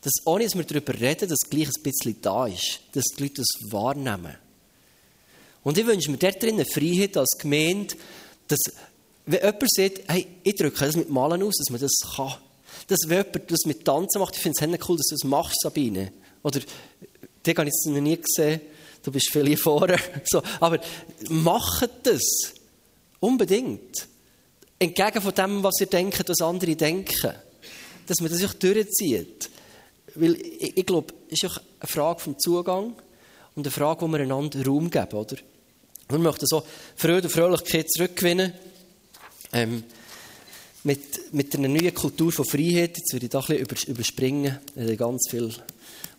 Dass ohne dass wir darüber reden, dass gleich ein bisschen da ist. Dass die Leute das wahrnehmen. Und ich wünsche mir dort drinnen Freiheit als Gemeinde, dass, wenn jemand sagt, hey, ich drücke das mit Malen aus, dass man das kann. Dass, wenn jemand das mit Tanzen macht, ich finde es cool, dass du das machst, Sabine. Oder, den habe ich noch nie gesehen, du bist viel hier vorne. [LAUGHS] So, aber macht das. Unbedingt. Entgegen von dem, was ihr denkt, was andere denken. Dass man das auch durchzieht. Weil ich, ich glaube, es ist auch eine Frage vom Zugang und eine Frage, wo wir einander Raum geben, oder? Wir möchten so Freude und Fröhlichkeit zurückgewinnen. Ähm, mit, mit einer neuen Kultur von Freiheit. Jetzt würde ich da ein bisschen überspringen. Ich ganz viel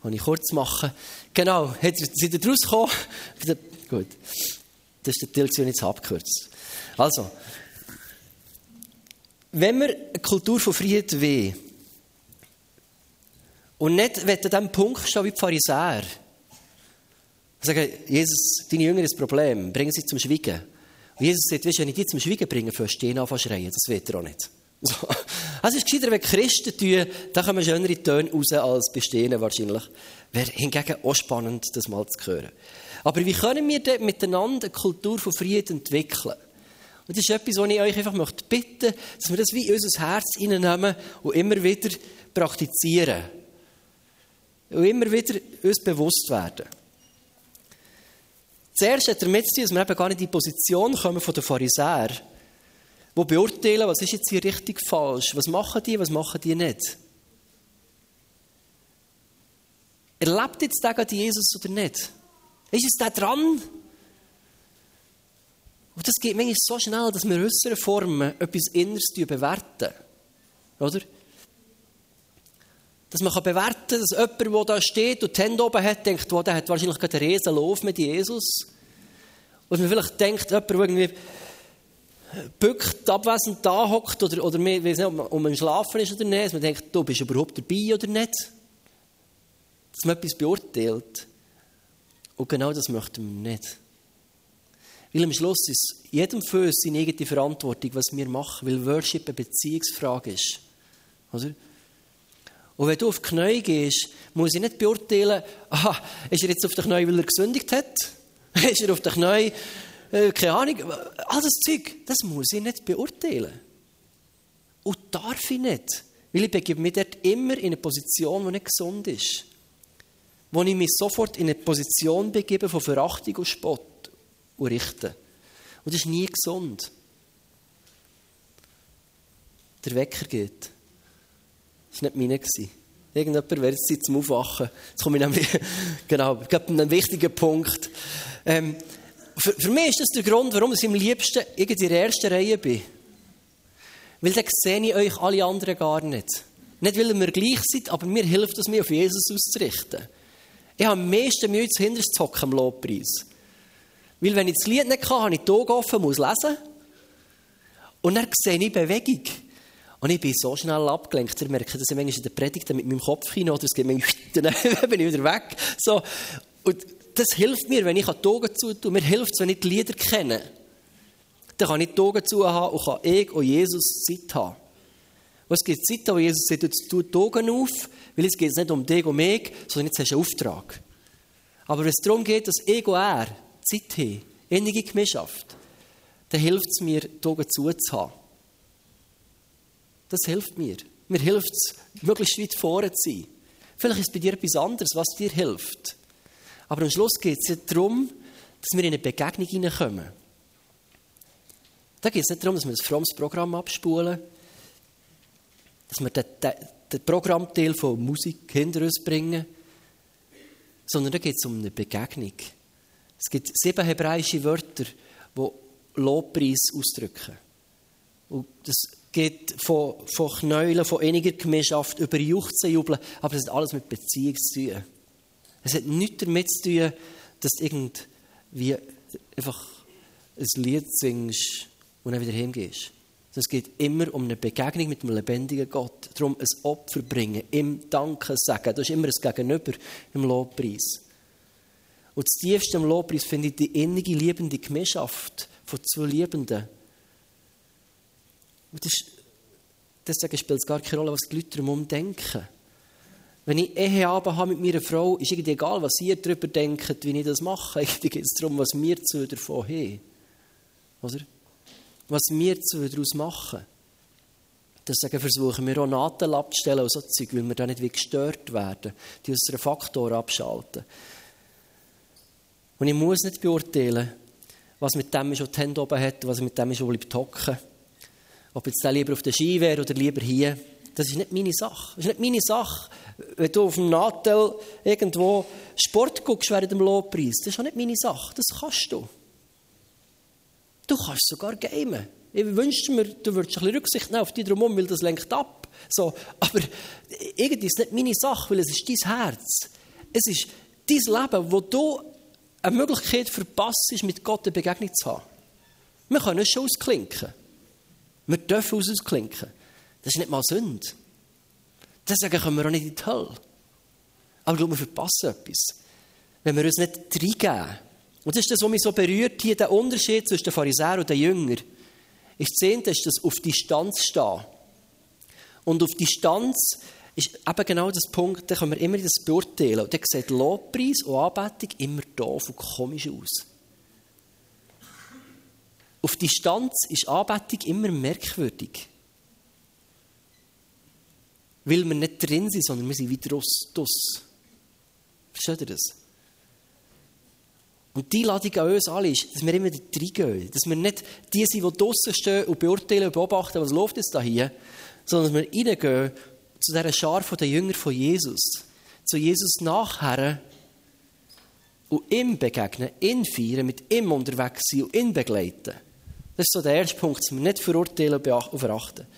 kann ich kurz machen. Genau, seid ihr rausgekommen? [LAUGHS] Gut. Das ist der Teil, jetzt abgekürzt. Also, wenn wir eine Kultur von Freiheit wollen und nicht an diesem Punkt stehen wie die Pharisäer, sagen, Jesus, deine Jünger ist das Problem, bringen sie zum Schweigen. Und Jesus sagt, weißt, wenn ich die zum Schweigen bringe, für stehen an schreien, das wird er auch nicht. [LAUGHS] So. Also es ist gescheiter, wenn Christen tun, da kommen schönere Töne raus als bestehende wahrscheinlich. Wäre hingegen auch spannend, das mal zu hören. Aber wie können wir denn miteinander eine Kultur von Frieden entwickeln? Und das ist etwas, was ich euch einfach möchte bitten, dass wir das wie unser Herz hineinnehmen und immer wieder praktizieren. Und immer wieder uns bewusst werden. Zuerst hat er mit dass wir eben gar nicht in die Position kommen von den Pharisäern, die beurteilen, was ist jetzt hier richtig falsch, was machen die, was machen die nicht. Erlebt jetzt der Jesus oder nicht? Ist es da dran? Und das geht manchmal so schnell, dass wir äußere Formen etwas Inneres bewerten. Oder? Dass man bewerten kann, dass jemand, der da steht und die Hände oben hat, denkt, oh, der hat wahrscheinlich gerade einen riesen Lauf mit Jesus. Und man vielleicht denkt, jemand, der irgendwie bückt, abwesend da hockt oder, oder ich weiß nicht, ob man Schlafen ist oder nicht, dass man denkt, du bist überhaupt dabei oder nicht. Dass man etwas beurteilt. Und genau das möchten wir nicht. Weil am Schluss ist jedem für uns seine eigene Verantwortung, was wir machen, weil Worship eine Beziehungsfrage ist. Oder? Und wenn du auf die Knie gehst, muss ich nicht beurteilen, aha, ist er jetzt auf die Knie, weil er gesündigt hat? [LAUGHS] ist er auf die Knie, äh, keine Ahnung, all das Zeug, das muss ich nicht beurteilen. Und darf ich nicht, weil ich begebe mich dort immer in eine Position, die nicht gesund ist. Wo ich mich sofort in eine Position begebe von Verachtung und Spott und Richten. Und das ist nie gesund. Der Wecker geht. Das war nicht meine. Irgendjemand wäre jetzt Zeit zum Aufwachen. Jetzt komme ich nämlich, [LAUGHS] genau, ich glaube, einen wichtigen Punkt. Ähm, für, für, mich ist das der Grund, warum ich am liebsten in der ersten Reihe bin. Weil dann sehe ich euch alle anderen gar nicht. Nicht, weil wir gleich sind, aber mir hilft es, mich auf Jesus auszurichten. Ich habe am meisten Mühe, zu hinterst zu hocken im Lobpreis. Weil wenn ich das Lied nicht kann, habe ich die Augen offen, muss lesen. Und dann sehe ich Bewegung. Und ich bin so schnell abgelenkt. Ich merke, dass ich manchmal in der Predigt mit meinem Kopf hinein oder es geht mir, [LAUGHS] dann bin ich wieder weg. So. Und das hilft mir, wenn ich die Augen zutue. Mir hilft es, wenn ich die Lieder kenne. Dann kann ich die Augen zu haben und kann ich und Jesus Zeit haben. Und es gibt Zeiten, wo Jesus sagt, jetzt tu die Augen auf, weil es geht nicht um dich und mich, sondern jetzt hast du einen Auftrag. Aber wenn es darum geht, dass und er Zeit haben, innige Gemeinschaft, dann hilft es mir, die Augen zuzuhaben. Das hilft mir. Mir hilft es, möglichst weit vorne zu sein. Vielleicht ist bei dir etwas anderes, was dir hilft. Aber am Schluss geht es ja darum, dass wir in eine Begegnung hineinkommen. Da geht es nicht darum, dass wir ein frommes Programm abspulen, dass wir den, den, den Programmteil von Musik hinter uns bringen, sondern da geht es um eine Begegnung. Es gibt sieben hebräische Wörter, die Lobpreis ausdrücken. Und das geht von, von Knäulen, von einiger Gemeinschaft über Juchzen, Jubeln, aber das hat alles mit Beziehung zu tun. Es hat nichts damit zu tun, dass du irgendwie einfach ein Lied singst und dann wieder heimgehst. Es geht immer um eine Begegnung mit dem lebendigen Gott. Darum ein Opfer bringen, ihm Danke sagen. Das ist immer ein Gegenüber im Lobpreis. Und das tiefste im Lobpreis finde ich die innige, liebende Gemeinschaft von zwei Liebenden. Und das deswegen spielt es gar keine Rolle, was die Leute darum denken. Wenn ich Eheabend habe mit meiner Frau, ist irgendwie egal, was ihr darüber denkt, wie ich das mache. [LAUGHS] Eigentlich geht es darum, was wir zu davon haben. Oder? Was wir daraus machen. Deswegen versuchen wir auch Nadel abzustellen und so Zeug, weil wir da nicht gestört werden, die unseren Faktoren abschalten. Und ich muss nicht beurteilen, was mit dem schon die Hände oben hat, was mit dem schon bleibt hocken. Ob jetzt der lieber auf der Ski wäre oder lieber hier. Das ist nicht meine Sache. Das ist nicht meine Sache. Wenn du auf dem Nadel irgendwo Sport guckst während dem Lobpreis, das ist auch nicht meine Sache. Das kannst du. Du kannst sogar gamen. Ich wünschte mir, du würdest ein bisschen Rücksicht nehmen auf die drumherum, weil das lenkt ab. So, aber irgendwie ist es nicht meine Sache, weil es ist dein Herz. Es ist dein Leben, wo du eine Möglichkeit verpasst, mit Gott eine Begegnung zu haben. Wir können es schon ausklinken. Wir dürfen es ausklinken. Das ist nicht mal Sünde. Deswegen können wir auch nicht in die Hölle. Aber ich wir verpassen etwas. Wenn wir uns nicht reingeben. Und das ist das, was mich so berührt, hier der Unterschied zwischen den Pharisäern und den Jüngern. Ist das ist das auf Distanz stehen. Und auf Distanz ist eben genau das Punkt, da können wir immer das beurteilen. Und dann sieht Lobpreis und Anbetung immer doof und komisch aus. Auf Distanz ist Anbetung immer merkwürdig. Weil wir nicht drin sind, sondern wir sind wieder draus. Versteht ihr das? Und die Ladung an uns alle ist, dass wir immer da reingehen. Dass wir nicht die sind, die draußen stehen und beurteilen und beobachten, was läuft jetzt da hier, sondern dass wir reingehen zu dieser Schar der Jünger von Jesus. Zu Jesus nachher und ihm begegnen, ihn feiern, mit ihm unterwegs sein und ihn begleiten. Das ist so der erste Punkt, dass wir nicht verurteilen und verachten.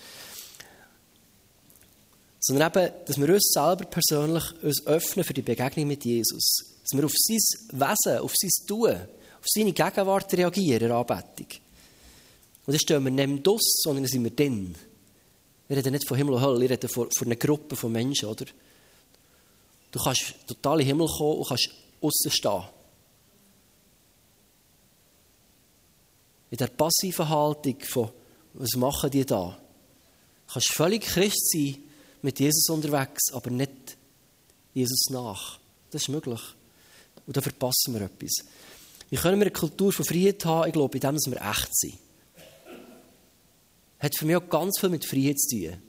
Sondern eben, dass wir uns selber persönlich uns öffnen für die Begegnung mit Jesus. Dass wir auf sein Wesen, auf sein Tun, auf seine Gegenwart reagieren in Anbetung. Und dann stehen wir nicht aus, sondern sind wir drin. Wir reden nicht von Himmel und Hölle, wir reden von, von einer Gruppe von Menschen, oder? Du kannst total in den Himmel kommen und kannst außen stehen. In der passiven Haltung von, was machen die da? Du kannst völlig Christ sein, mit Jesus unterwegs, aber nicht Jesus nach. Das ist möglich. Und da verpassen wir etwas. Wie können wir eine Kultur von Freiheit haben? Ich glaube, in dem, dass wir echt sind. Hat für mich auch ganz viel mit Freiheit zu tun.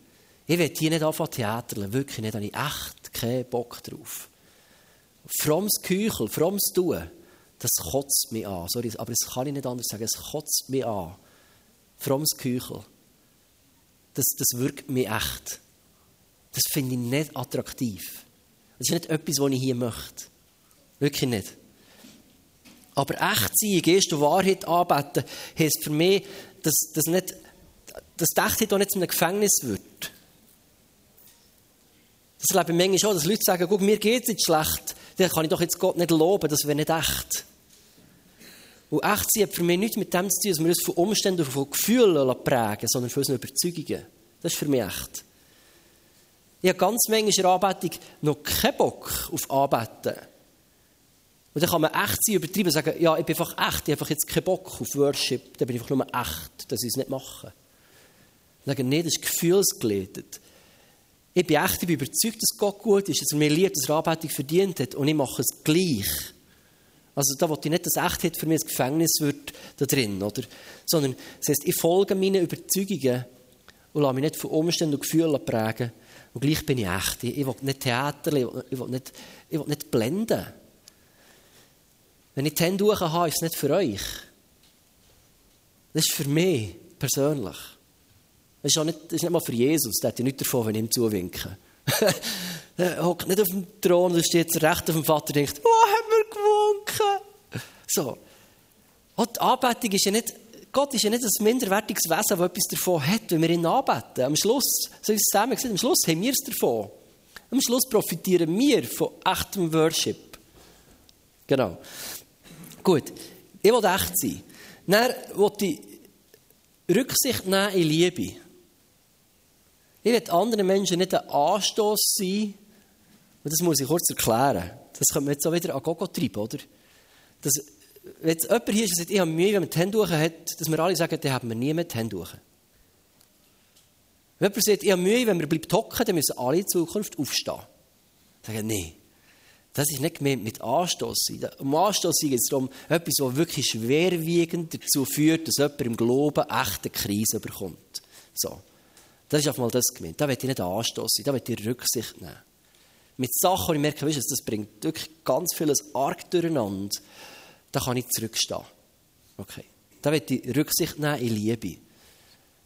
Ich will hier nicht anfangen theaterlen, wirklich nicht, da habe ich echt keinen Bock drauf. Frommes Küchel, frommes Tun das kotzt mich an. Sorry, aber das kann ich nicht anders sagen. Es kotzt mich an. Frommes Küchel. Das, das wirkt mich echt. Das finde ich nicht attraktiv. Das ist nicht etwas, was ich hier möchte. Wirklich nicht. Aber echt sein, Geist und Wahrheit anbeten, heisst für mich, dass, dass, nicht, dass die Echtheit auch nicht zu einem Gefängnis wird. Das erlebe ich manchmal schon, dass Leute sagen, guck, mir geht es jetzt schlecht, dann kann ich doch jetzt Gott nicht loben, das wäre nicht echt. Und echt sein hat für mich nichts mit dem zu tun, dass wir uns von Umständen und von Gefühlen prägen sondern von unseren Überzeugungen. Das ist für mich echt. Ich habe ganz manchmal in Anbetung noch keinen Bock auf Anbeten. Und dann kann man echt sein, übertrieben und sagen, ja, ich bin einfach echt, ich habe einfach jetzt keinen Bock auf Worship, dann bin ich einfach nur echt, dass ich es nicht mache. Und sagen, nee, das ist gefühlsgeleitet. Ich bin echt, ich bin überzeugt, dass Gott gut ist, dass er mir liebt, dass er Anbetung verdient hat und ich mache es gleich. Also da wollte ich nicht, dass Echtheit für mich ein Gefängnis wird da drin, oder? Sondern das heißt, ich folge meinen Überzeugungen und lasse mich nicht von Umständen und Gefühlen prägen. Und gleich bin ich echt. Ich, will nicht Theater, ich will, ich will, nicht, ich will nicht blenden. Wenn ich die Hände habe, ist es nicht für euch. Das ist für mich persönlich. Das ist, auch nicht, das ist nicht mal für Jesus. Der hat ja nichts davon, wenn ich ihm zuwinke. [LAUGHS] er hockt nicht auf dem Thron und steht recht auf dem Vater und denkt, oh. So. Und die Anbetung ist ja nicht, Gott ist ja nicht ein minderwertiges Wesen, das etwas davon hat, wenn wir ihn anbeten. Am Schluss, so wie es zusammen gesagt am Schluss haben wir es davon. Am Schluss profitieren wir von echtem Worship. Genau. Gut. Ich will echt sein. Dann will ich Rücksicht nehmen in Liebe. Ich will anderen Menschen nicht ein Anstoß sein, und das muss ich kurz erklären. Das können wir jetzt auch wieder an Gogo treiben, oder? Das, wenn jetzt jemand hier ist und sagt, ich habe Mühe, wenn man die Hände hat, dass wir alle sagen, dann haben wir nie mehr die Wenn jemand sagt, ich habe Mühe, wenn wir bleibt hocken, dann müssen alle in Zukunft aufstehen. Sagen, nein. Das ist nicht gemeint mit Anstoß. Um Anstoß geht es darum, etwas, was wirklich schwerwiegend dazu führt, dass jemand im Glauben echte Krise bekommt. So. Das ist einfach mal das gemeint. Da will ich nicht Anstoß sein, da will ich Rücksicht nehmen. Mit Sachen, wo ich merke, weißt, das bringt wirklich ganz vieles arg durcheinander, da kann ich zurückstehen. Okay. Da will ich Rücksicht nehmen in Liebe.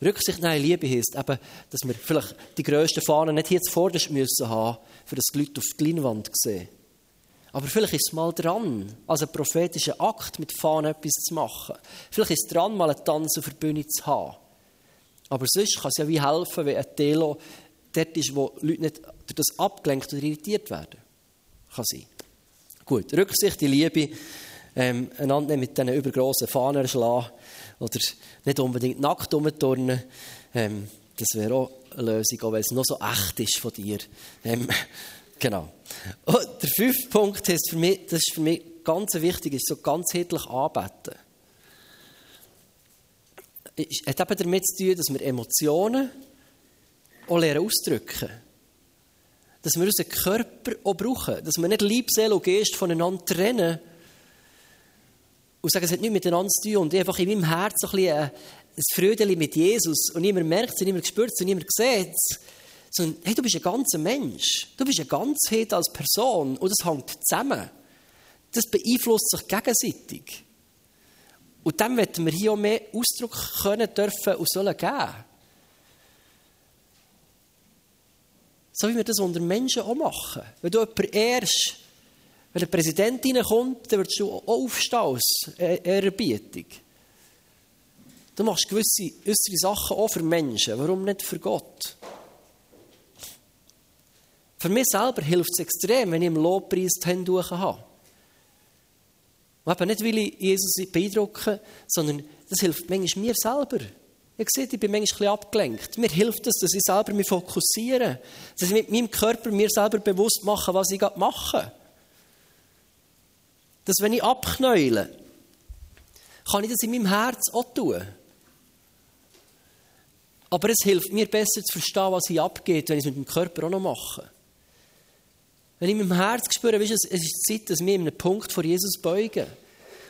Rücksicht nehmen in Liebe heisst eben, dass wir vielleicht die grössten Fahnen nicht hier zuvorderst müssen haben, für das die Leute auf die Leinwand sehen. Aber vielleicht ist es mal dran, als ein prophetischer Akt mit Fahnen etwas zu machen. Vielleicht ist es dran, mal einen Tanz auf der Bühne zu haben. Aber sonst kann es ja wie helfen, wenn ein Telo dort ist, wo Leute nicht durch das abgelenkt oder irritiert werden. Kann sein. Gut, Rücksicht, die Liebe, ähm, einander mit diesen übergrossen Fahnen erschlagen oder nicht unbedingt nackt rumturnen. Ähm, das wäre auch eine Lösung, auch wenn es noch so echt ist von dir. Ähm, [LAUGHS] genau. Und der fünfte Punkt ist für mich, das ist für mich ganz wichtig, ist so ganzheitlich anbeten hat eben damit zu tun, dass wir Emotionen auch lernen auszudrücken. Dass wir unseren Körper auch brauchen. Dass wir nicht Lieb, Seele und Geist voneinander trennen und sagen, es hat nichts miteinander zu tun. Und ich einfach in meinem Herz so ein, bisschen ein Frödeli mit Jesus und niemand merkt es, niemand spürt es, niemand sieht es. Sondern, hey, du bist ein ganzer Mensch. Du bist eine Ganzheit als Person und das hängt zusammen. Das beeinflusst sich gegenseitig. Und dem werden wir hier auch mehr Ausdruck können dürfen und sollen geben. So wie wir das unter Menschen auch machen. Wenn du jemanden ehrst, wenn ein Präsident reinkommt, dann würdest du aufstehen als Ehrerbietung. Du machst gewisse äußere Sachen auch für Menschen. Warum nicht für Gott? Für mich selber hilft es extrem, wenn ich im Lobpreis die Hände habe. Und eben nicht, weil ich Jesus beeindrucke, sondern das hilft manchmal mir selber. Ich sehe, ich bin manchmal ein abgelenkt. Mir hilft es, dass ich selber mich fokussiere. Dass ich mit meinem Körper mir selber bewusst mache, was ich gerade mache. Dass wenn ich abknäule, kann ich das in meinem Herz auch tun. Aber es hilft mir besser zu verstehen, was hier abgeht, wenn ich es mit dem Körper auch noch mache. Wenn ich mit dem Herz spüre, weißt, es ist Zeit, dass wir in einem Punkt vor Jesus beugen.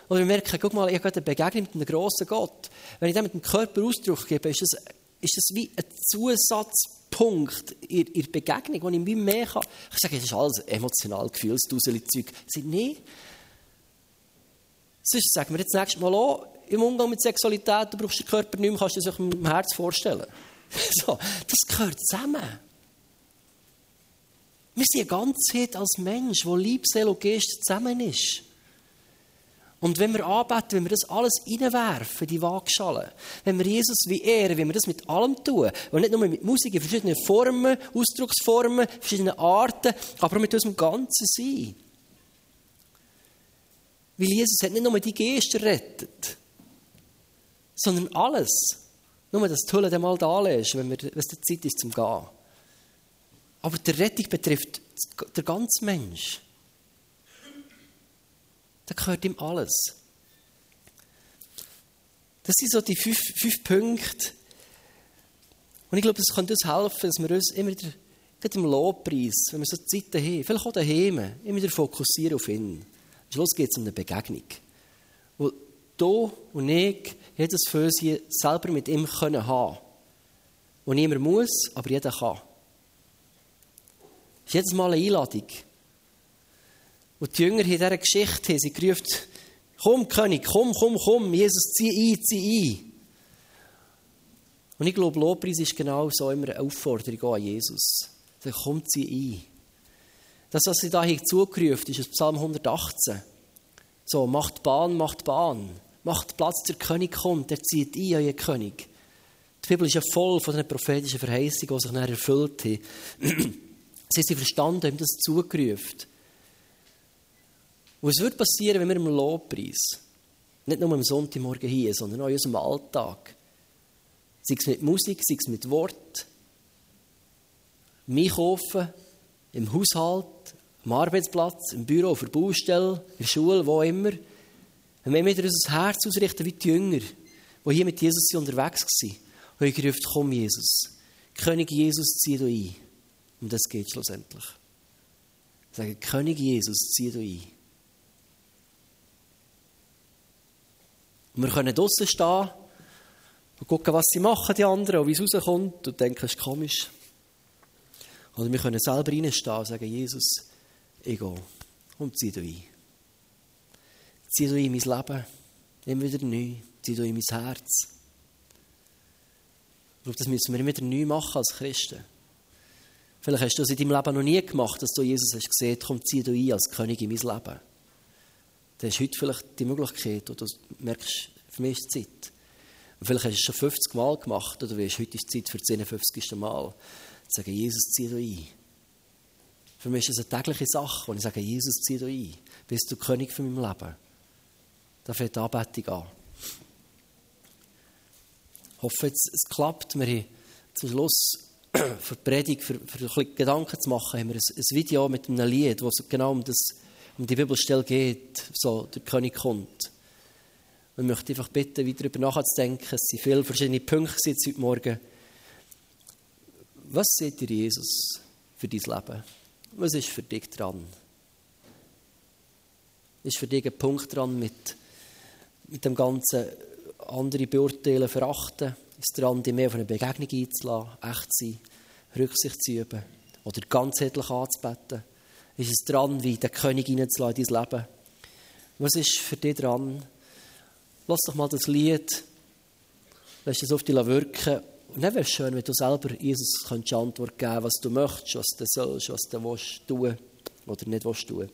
Oder wir merken, guck mal, ich habe eine Begegnung mit einem grossen Gott. Wenn ich das mit dem Körper Ausdruck gebe, ist das, ist das wie ein Zusatzpunkt in, der Begegnung, wo ich mir mehr kann. Ich sage, das ist alles emotional, Gefühlsduseli-Zeug. Ich sage, nee. Sonst sagen wir jetzt das nächste Mal auch, im Umgang mit Sexualität, du brauchst den Körper nicht mehr, kannst du dir das dem Herz vorstellen. [LAUGHS] so, das gehört zusammen. Wir sind eine Ganzheit als Mensch, wo Lieb, Seele und Geist zusammen ist. Und wenn wir anbeten, wenn wir das alles reinwerfen, die Waagschale, wenn wir Jesus wie ehren, wenn wir das mit allem tun, und nicht nur mit Musik, in verschiedenen Formen, Ausdrucksformen, verschiedenen Arten, aber mit unserem ganzen Sein. Weil Jesus hat nicht nur die Geste rettet, sondern alles. Nur, dass du dann mal da lässt, wenn, es die Zeit ist zum Gehen. Aber die Rettung betrifft den ganzen Mensch. Da gehört ihm alles. Das sind so die fünf, fünf Punkte. Und ich glaube, es könnte uns helfen, dass wir uns immer wieder, gerade im Lobpreis, wenn wir so Zeiten haben, vielleicht auch daheim, immer wieder fokussieren auf ihn. Schluss geht es um eine Begegnung. Wo du und ich jedes für uns selber mit ihm können haben. Wo niemand muss, aber jeder kann. Das ist jedes Mal eine Einladung. Und die Jünger in dieser Geschichte haben sie gerufen, komm König, komm, komm, komm, Jesus, zieh ein, zieh ein. Und ich glaube, Lobpreis ist genau so immer eine Aufforderung an Jesus. Er komm, zieh ein. Das, was sie da hier zugerufen ist aus Psalm 118. So, macht Bahn, macht Bahn. Macht Platz, der König kommt, der zieht ein, euer König. Die Bibel ist ja voll von den prophetischen Verheißungen, die sich dann erfüllt haben. [CLEARS THROAT] Sie haben verstanden, haben das zugerufen. Und was wird passieren, wenn wir im Lobpreis, nicht nur am Sonntagmorgen hier, sondern auch in unserem Alltag, sei es mit Musik, sei es mit Wort, mich kaufen, im Haushalt, am Arbeitsplatz, im Büro, auf der Baustelle, in der Schule, wo immer, wenn wir wieder unser Herz ausrichten wie die Jünger, die hier mit Jesus unterwegs waren, und ich gerufen, komm Jesus, König Jesus, zieh du ein. Um das geht schlussendlich. Sagen, König Jesus, zieh du ein. Und wir können draußen stehen und gucken, was sie machen, die anderen, und wie es rauskommt, und denken, es ist komisch. Oder wir können selber reinstehen und sagen, Jesus, ich gehe und zieh du ein. Zieh du in mein Leben, immer wieder neu, zieh du in mein Herz. Ich glaube, das müssen wir immer wieder neu machen als Christen. Vielleicht hast du das in deinem Leben noch nie gemacht, dass du Jesus hast gesehen, komm, zieh du ein als König in mein Leben. Dann hast du heute vielleicht die Möglichkeit, oder du merkst, für mich ist Zeit. Und vielleicht hast du es schon 50 Mal gemacht, oder weißt, heute ist die Zeit für das 51. Mal. Sagen, Jesus, zieh du ein. Für mich ist es eine tägliche Sache, wenn ich sage, Jesus, zieh du ein. Bist du König für mein Leben. Da fängt die Anbetung an. Ich hoffe, jetzt, es klappt. Wir haben zum Schluss [CLEARS THROAT] für die Predigt, für, für Gedanken zu machen, haben wir ein, ein Video mit einem Lied, wo es genau um, das, um die Bibelstelle geht, so der König kommt. Und ich möchte einfach bitten, wieder darüber nachzudenken. Es sind viele verschiedene Punkte heute Morgen, Was seht ihr Jesus für dein Leben? Was ist für dich dran? Ist für dich ein Punkt dran mit, mit dem ganzen andere beurteilen, verachten? Ist dran, dich mehr auf eine Begegnung einzulassen, echt sein, Rücksicht zu üben oder ganzheitlich anzubeten? Ist es dran, wie den König in dein Leben? Was ist für dich dran? Lass doch mal das Lied, lass es auf dich wirken. Dann wäre es schön, wenn du selber Jesus könntest Antwort geben was du möchtest, was du sollst, was du willst tun oder nicht willst tun.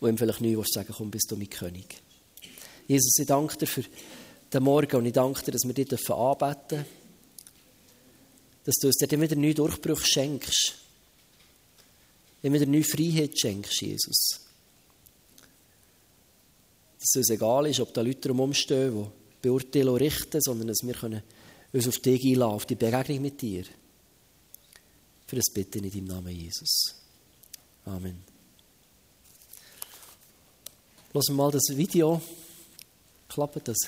Und ihm vielleicht nicht willst sagen, komm, bist du mein König. Jesus, ich danke dir für den Morgen und ich danke dir, dass wir dich anbeten dürfen. Dass du uns dann wieder neue Durchbruch schenkst. Immer wieder neue Freiheit schenkst, Jesus. Dass es uns egal ist, ob da Leute herumstehen, die beurteilen und richten, sondern dass wir können uns auf dich einladen, auf die Begegnung mit dir. Für das bitte in deinem Namen, Jesus. Amen. Lassen wir mal das Video. Klappt das?